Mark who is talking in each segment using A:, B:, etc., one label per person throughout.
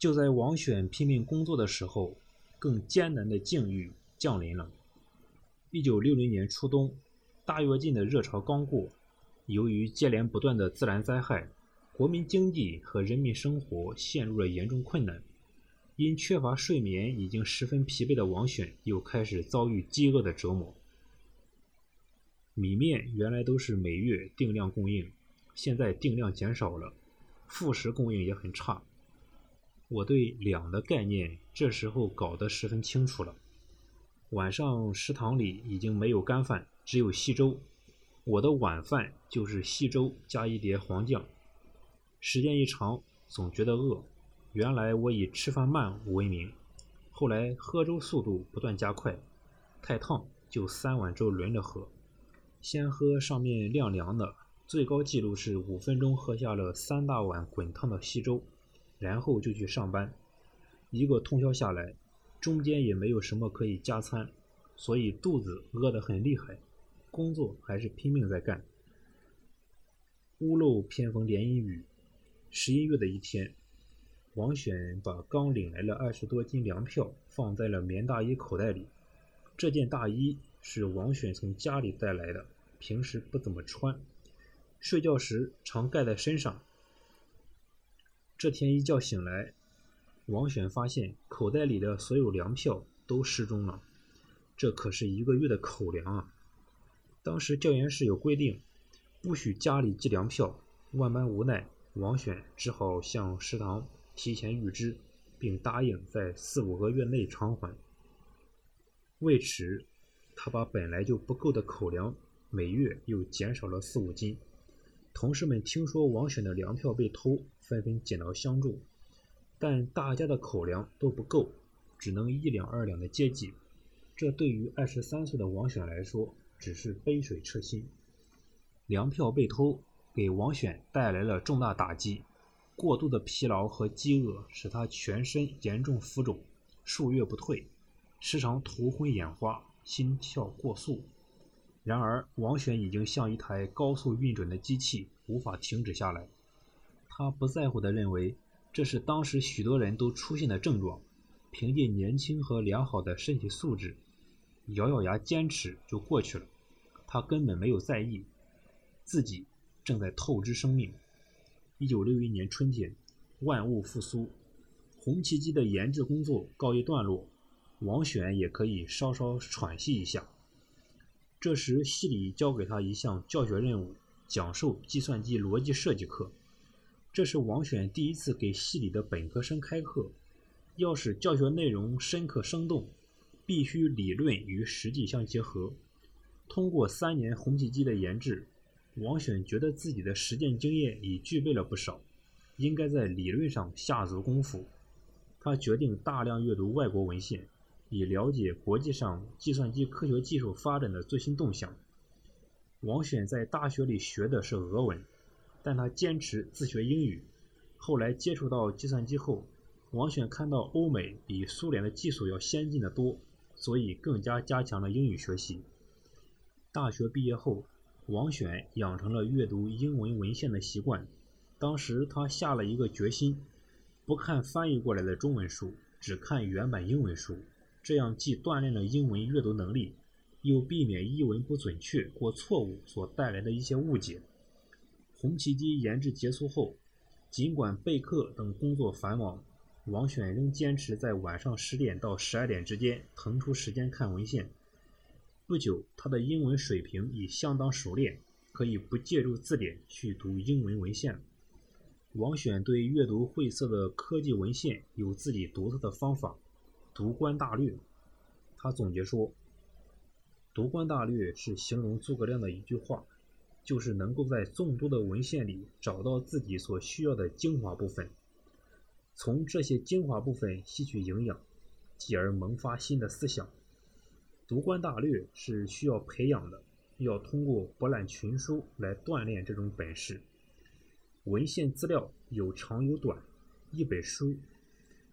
A: 就在王选拼命工作的时候，更艰难的境遇降临了。一九六零年初冬，大跃进的热潮刚过，由于接连不断的自然灾害，国民经济和人民生活陷入了严重困难。因缺乏睡眠，已经十分疲惫的王选又开始遭遇饥饿的折磨。米面原来都是每月定量供应，现在定量减少了，副食供应也很差。我对两的概念这时候搞得十分清楚了。晚上食堂里已经没有干饭，只有稀粥。我的晚饭就是稀粥加一碟黄酱。时间一长，总觉得饿。原来我以吃饭慢闻名，后来喝粥速度不断加快，太烫就三碗粥轮着喝，先喝上面晾凉的，最高记录是五分钟喝下了三大碗滚烫的稀粥，然后就去上班，一个通宵下来，中间也没有什么可以加餐，所以肚子饿得很厉害，工作还是拼命在干。屋漏偏逢连阴雨，十一月的一天。王选把刚领来了二十多斤粮票放在了棉大衣口袋里。这件大衣是王选从家里带来的，平时不怎么穿，睡觉时常盖在身上。这天一觉醒来，王选发现口袋里的所有粮票都失踪了。这可是一个月的口粮啊！当时教研室有规定，不许家里寄粮票。万般无奈，王选只好向食堂。提前预支，并答应在四五个月内偿还。为此，他把本来就不够的口粮每月又减少了四五斤。同事们听说王选的粮票被偷，纷纷捡到相助，但大家的口粮都不够，只能一两二两的接济。这对于二十三岁的王选来说，只是杯水车薪。粮票被偷，给王选带来了重大打击。过度的疲劳和饥饿使他全身严重浮肿，数月不退，时常头昏眼花，心跳过速。然而，王选已经像一台高速运转的机器，无法停止下来。他不在乎地认为，这是当时许多人都出现的症状，凭借年轻和良好的身体素质，咬咬牙坚持就过去了。他根本没有在意，自己正在透支生命。一九六一年春天，万物复苏，红旗机的研制工作告一段落，王选也可以稍稍喘息一下。这时，系里交给他一项教学任务，讲授计算机逻辑设计课。这是王选第一次给系里的本科生开课。要使教学内容深刻生动，必须理论与实际相结合。通过三年红旗机的研制。王选觉得自己的实践经验已具备了不少，应该在理论上下足功夫。他决定大量阅读外国文献，以了解国际上计算机科学技术发展的最新动向。王选在大学里学的是俄文，但他坚持自学英语。后来接触到计算机后，王选看到欧美比苏联的技术要先进的多，所以更加加强了英语学习。大学毕业后。王选养成了阅读英文文献的习惯。当时他下了一个决心，不看翻译过来的中文书，只看原版英文书。这样既锻炼了英文阅读能力，又避免译文不准确或错误所带来的一些误解。红旗机研制结束后，尽管备课等工作繁忙，王选仍坚持在晚上十点到十二点之间腾出时间看文献。不久，他的英文水平已相当熟练，可以不借助字典去读英文文献。王选对阅读晦涩的科技文献有自己独特的方法——读观大略。他总结说：“读观大略是形容诸葛亮的一句话，就是能够在众多的文献里找到自己所需要的精华部分，从这些精华部分吸取营养，继而萌发新的思想。”读观大略是需要培养的，要通过博览群书来锻炼这种本事。文献资料有长有短，一本书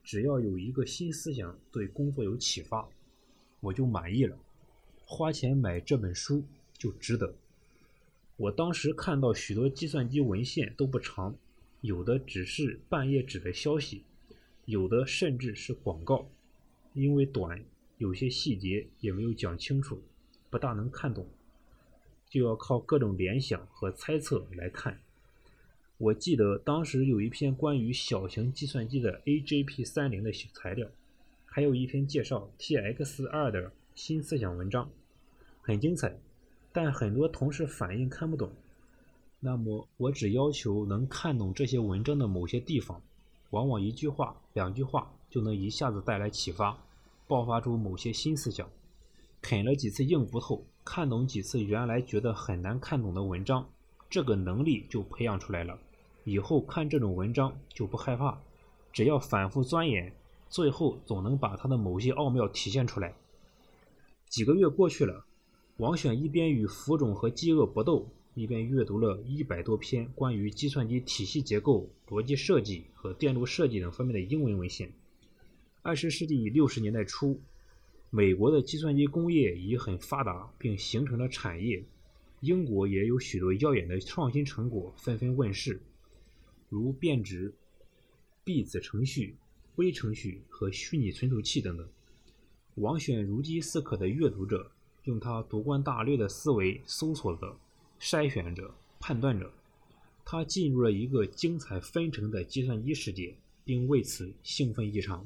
A: 只要有一个新思想对工作有启发，我就满意了。花钱买这本书就值得。我当时看到许多计算机文献都不长，有的只是半页纸的消息，有的甚至是广告，因为短，有些细节也没有讲清楚，不大能看懂，就要靠各种联想和猜测来看。我记得当时有一篇关于小型计算机的 AJP30 的材料，还有一篇介绍 TX2 的新思想文章，很精彩，但很多同事反映看不懂。那么我只要求能看懂这些文章的某些地方。往往一句话、两句话就能一下子带来启发，爆发出某些新思想。啃了几次硬骨头，看懂几次原来觉得很难看懂的文章，这个能力就培养出来了。以后看这种文章就不害怕，只要反复钻研，最后总能把它的某些奥妙体现出来。几个月过去了，王选一边与浮肿和饥饿搏斗。一边阅读了一百多篇关于计算机体系结构、逻辑设计和电路设计等方面的英文文献。二十世纪六十年代初，美国的计算机工业已很发达，并形成了产业。英国也有许多耀眼的创新成果纷纷问世，如变质、闭子程序、微程序和虚拟存储器等等。王选如饥似渴的阅读着，用他独观大略的思维搜索着。筛选着，判断着，他进入了一个精彩纷呈的计算机世界，并为此兴奋异常。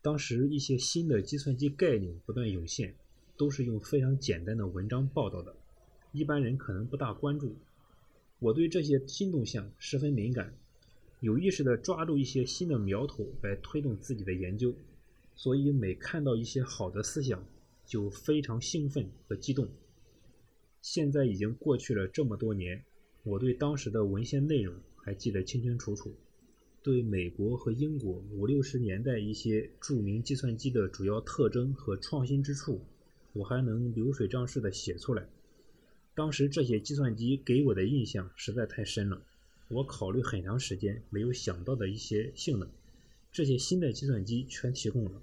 A: 当时一些新的计算机概念不断涌现，都是用非常简单的文章报道的，一般人可能不大关注。我对这些新动向十分敏感，有意识地抓住一些新的苗头来推动自己的研究，所以每看到一些好的思想，就非常兴奋和激动。现在已经过去了这么多年，我对当时的文献内容还记得清清楚楚，对美国和英国五六十年代一些著名计算机的主要特征和创新之处，我还能流水账式的写出来。当时这些计算机给我的印象实在太深了，我考虑很长时间没有想到的一些性能，这些新的计算机全提供了。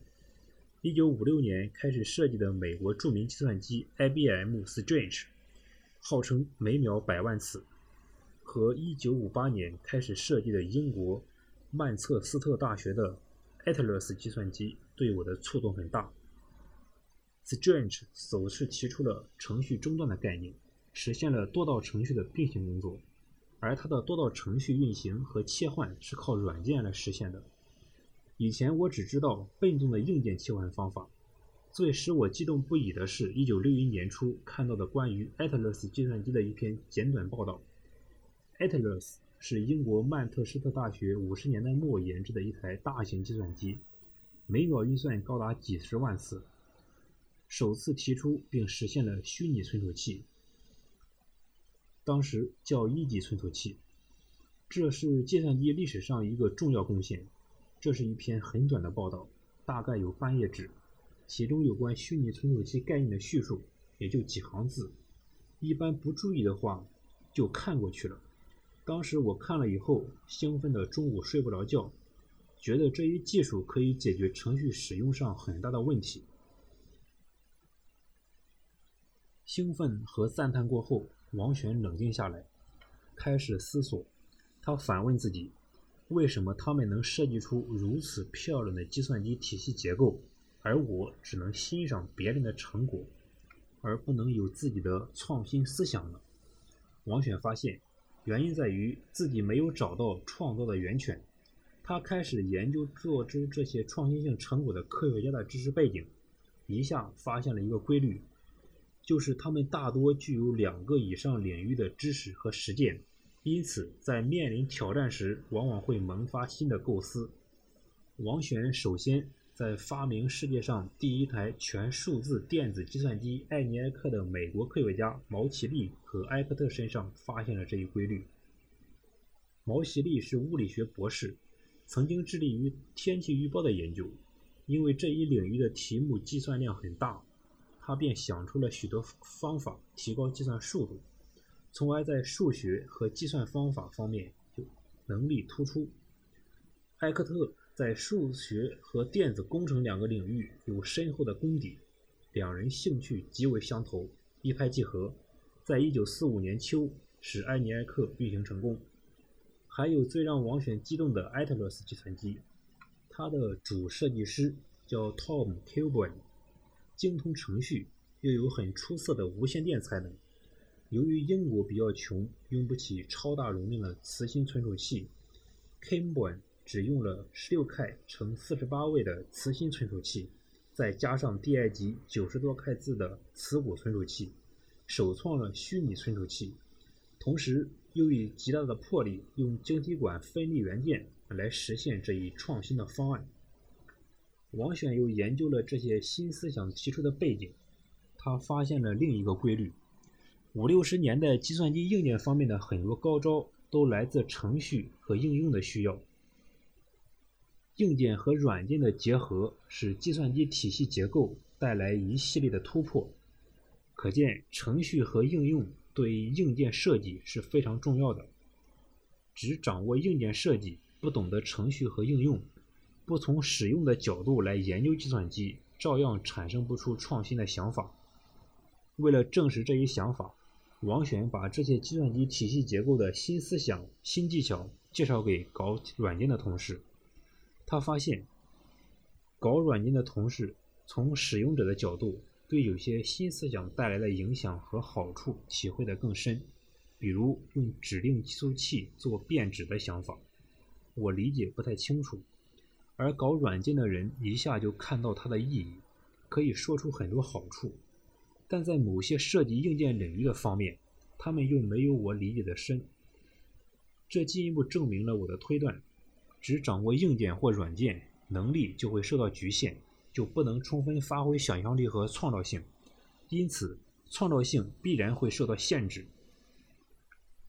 A: 一九五六年开始设计的美国著名计算机 IBM Strange。号称每秒百万次，和1958年开始设计的英国曼彻斯特大学的 Atlas 计算机对我的触动很大。Strange 首次提出了程序中断的概念，实现了多道程序的并行工作，而它的多道程序运行和切换是靠软件来实现的。以前我只知道笨重的硬件切换方法。最使我激动不已的是1961年初看到的关于 Atlas 计算机的一篇简短报道。Atlas 是英国曼彻斯特大学50年代末研制的一台大型计算机，每秒运算高达几十万次，首次提出并实现了虚拟存储器，当时叫一级存储器。这是计算机历史上一个重要贡献。这是一篇很短的报道，大概有半页纸。其中有关虚拟存储器概念的叙述也就几行字，一般不注意的话就看过去了。当时我看了以后，兴奋的中午睡不着觉，觉得这一技术可以解决程序使用上很大的问题。兴奋和赞叹过后，王璇冷静下来，开始思索。他反问自己：为什么他们能设计出如此漂亮的计算机体系结构？而我只能欣赏别人的成果，而不能有自己的创新思想呢？王选发现，原因在于自己没有找到创造的源泉。他开始研究做出这些创新性成果的科学家的知识背景，一下发现了一个规律，就是他们大多具有两个以上领域的知识和实践，因此在面临挑战时，往往会萌发新的构思。王选首先。在发明世界上第一台全数字电子计算机艾尼埃克的美国科学家毛奇利和埃克特身上发现了这一规律。毛奇利是物理学博士，曾经致力于天气预报的研究。因为这一领域的题目计算量很大，他便想出了许多方法提高计算速度，从而在数学和计算方法方面就能力突出。埃克特。在数学和电子工程两个领域有深厚的功底，两人兴趣极为相投，一拍即合。在一九四五年秋，使埃尼埃克运行成功。还有最让王选激动的 Atlas 计算机，它的主设计师叫 Tom Kilburn，精通程序，又有很出色的无线电才能。由于英国比较穷，用不起超大容量的磁芯存储器，Kilburn 只用了 16K 乘48位的磁芯存储器，再加上 DI 级90多 K 字的磁骨存储器，首创了虚拟存储器，同时。又以极大的魄力，用晶体管分立元件来实现这一创新的方案。王选又研究了这些新思想提出的背景，他发现了另一个规律：五六十年代计算机硬件方面的很多高招都来自程序和应用的需要。硬件和软件的结合使计算机体系结构带来一系列的突破。可见，程序和应用。对硬件设计是非常重要的。只掌握硬件设计，不懂得程序和应用，不从使用的角度来研究计算机，照样产生不出创新的想法。为了证实这一想法，王选把这些计算机体系结构的新思想、新技巧介绍给搞软件的同事。他发现，搞软件的同事从使用者的角度。对有些新思想带来的影响和好处体会得更深，比如用指令计数器做变指的想法，我理解不太清楚，而搞软件的人一下就看到它的意义，可以说出很多好处，但在某些涉及硬件领域的方面，他们又没有我理解的深。这进一步证明了我的推断：只掌握硬件或软件，能力就会受到局限。就不能充分发挥想象力和创造性，因此创造性必然会受到限制。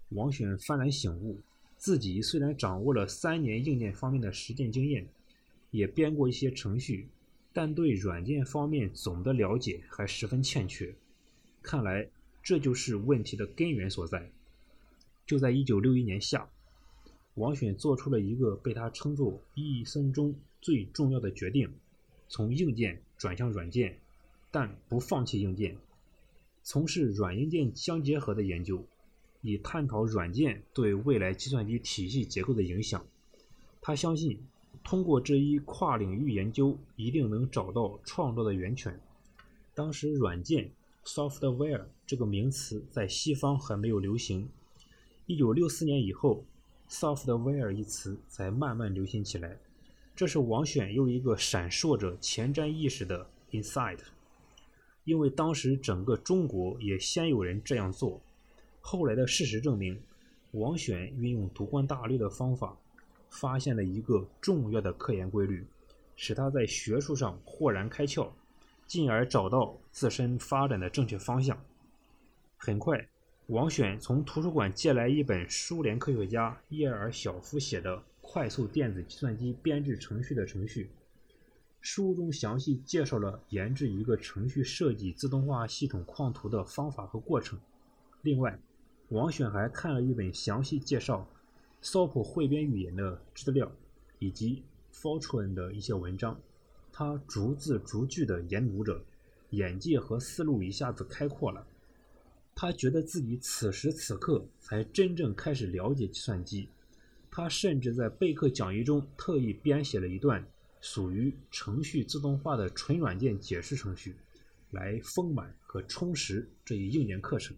A: 王选幡然醒悟，自己虽然掌握了三年硬件方面的实践经验，也编过一些程序，但对软件方面总的了解还十分欠缺。看来这就是问题的根源所在。就在1961年夏，王选做出了一个被他称作一生中最重要的决定。从硬件转向软件，但不放弃硬件，从事软硬件相结合的研究，以探讨软件对未来计算机体系结构的影响。他相信，通过这一跨领域研究，一定能找到创造的源泉。当时，软件 （software） 这个名词在西方还没有流行。1964年以后，software 一词才慢慢流行起来。这是王选又一个闪烁着前瞻意识的 insight，因为当时整个中国也鲜有人这样做。后来的事实证明，王选运用读观大略的方法，发现了一个重要的科研规律，使他在学术上豁然开窍，进而找到自身发展的正确方向。很快，王选从图书馆借来一本苏联科学家叶尔小夫写的。快速电子计算机编制程序的程序，书中详细介绍了研制一个程序设计自动化系统框图的方法和过程。另外，王选还看了一本详细介绍 SOP 汇编语言的资料，以及 Fortran 的一些文章。他逐字逐句地研读着，眼界和思路一下子开阔了。他觉得自己此时此刻才真正开始了解计算机。他甚至在备课讲义中特意编写了一段属于程序自动化的纯软件解释程序，来丰满和充实这一硬件课程。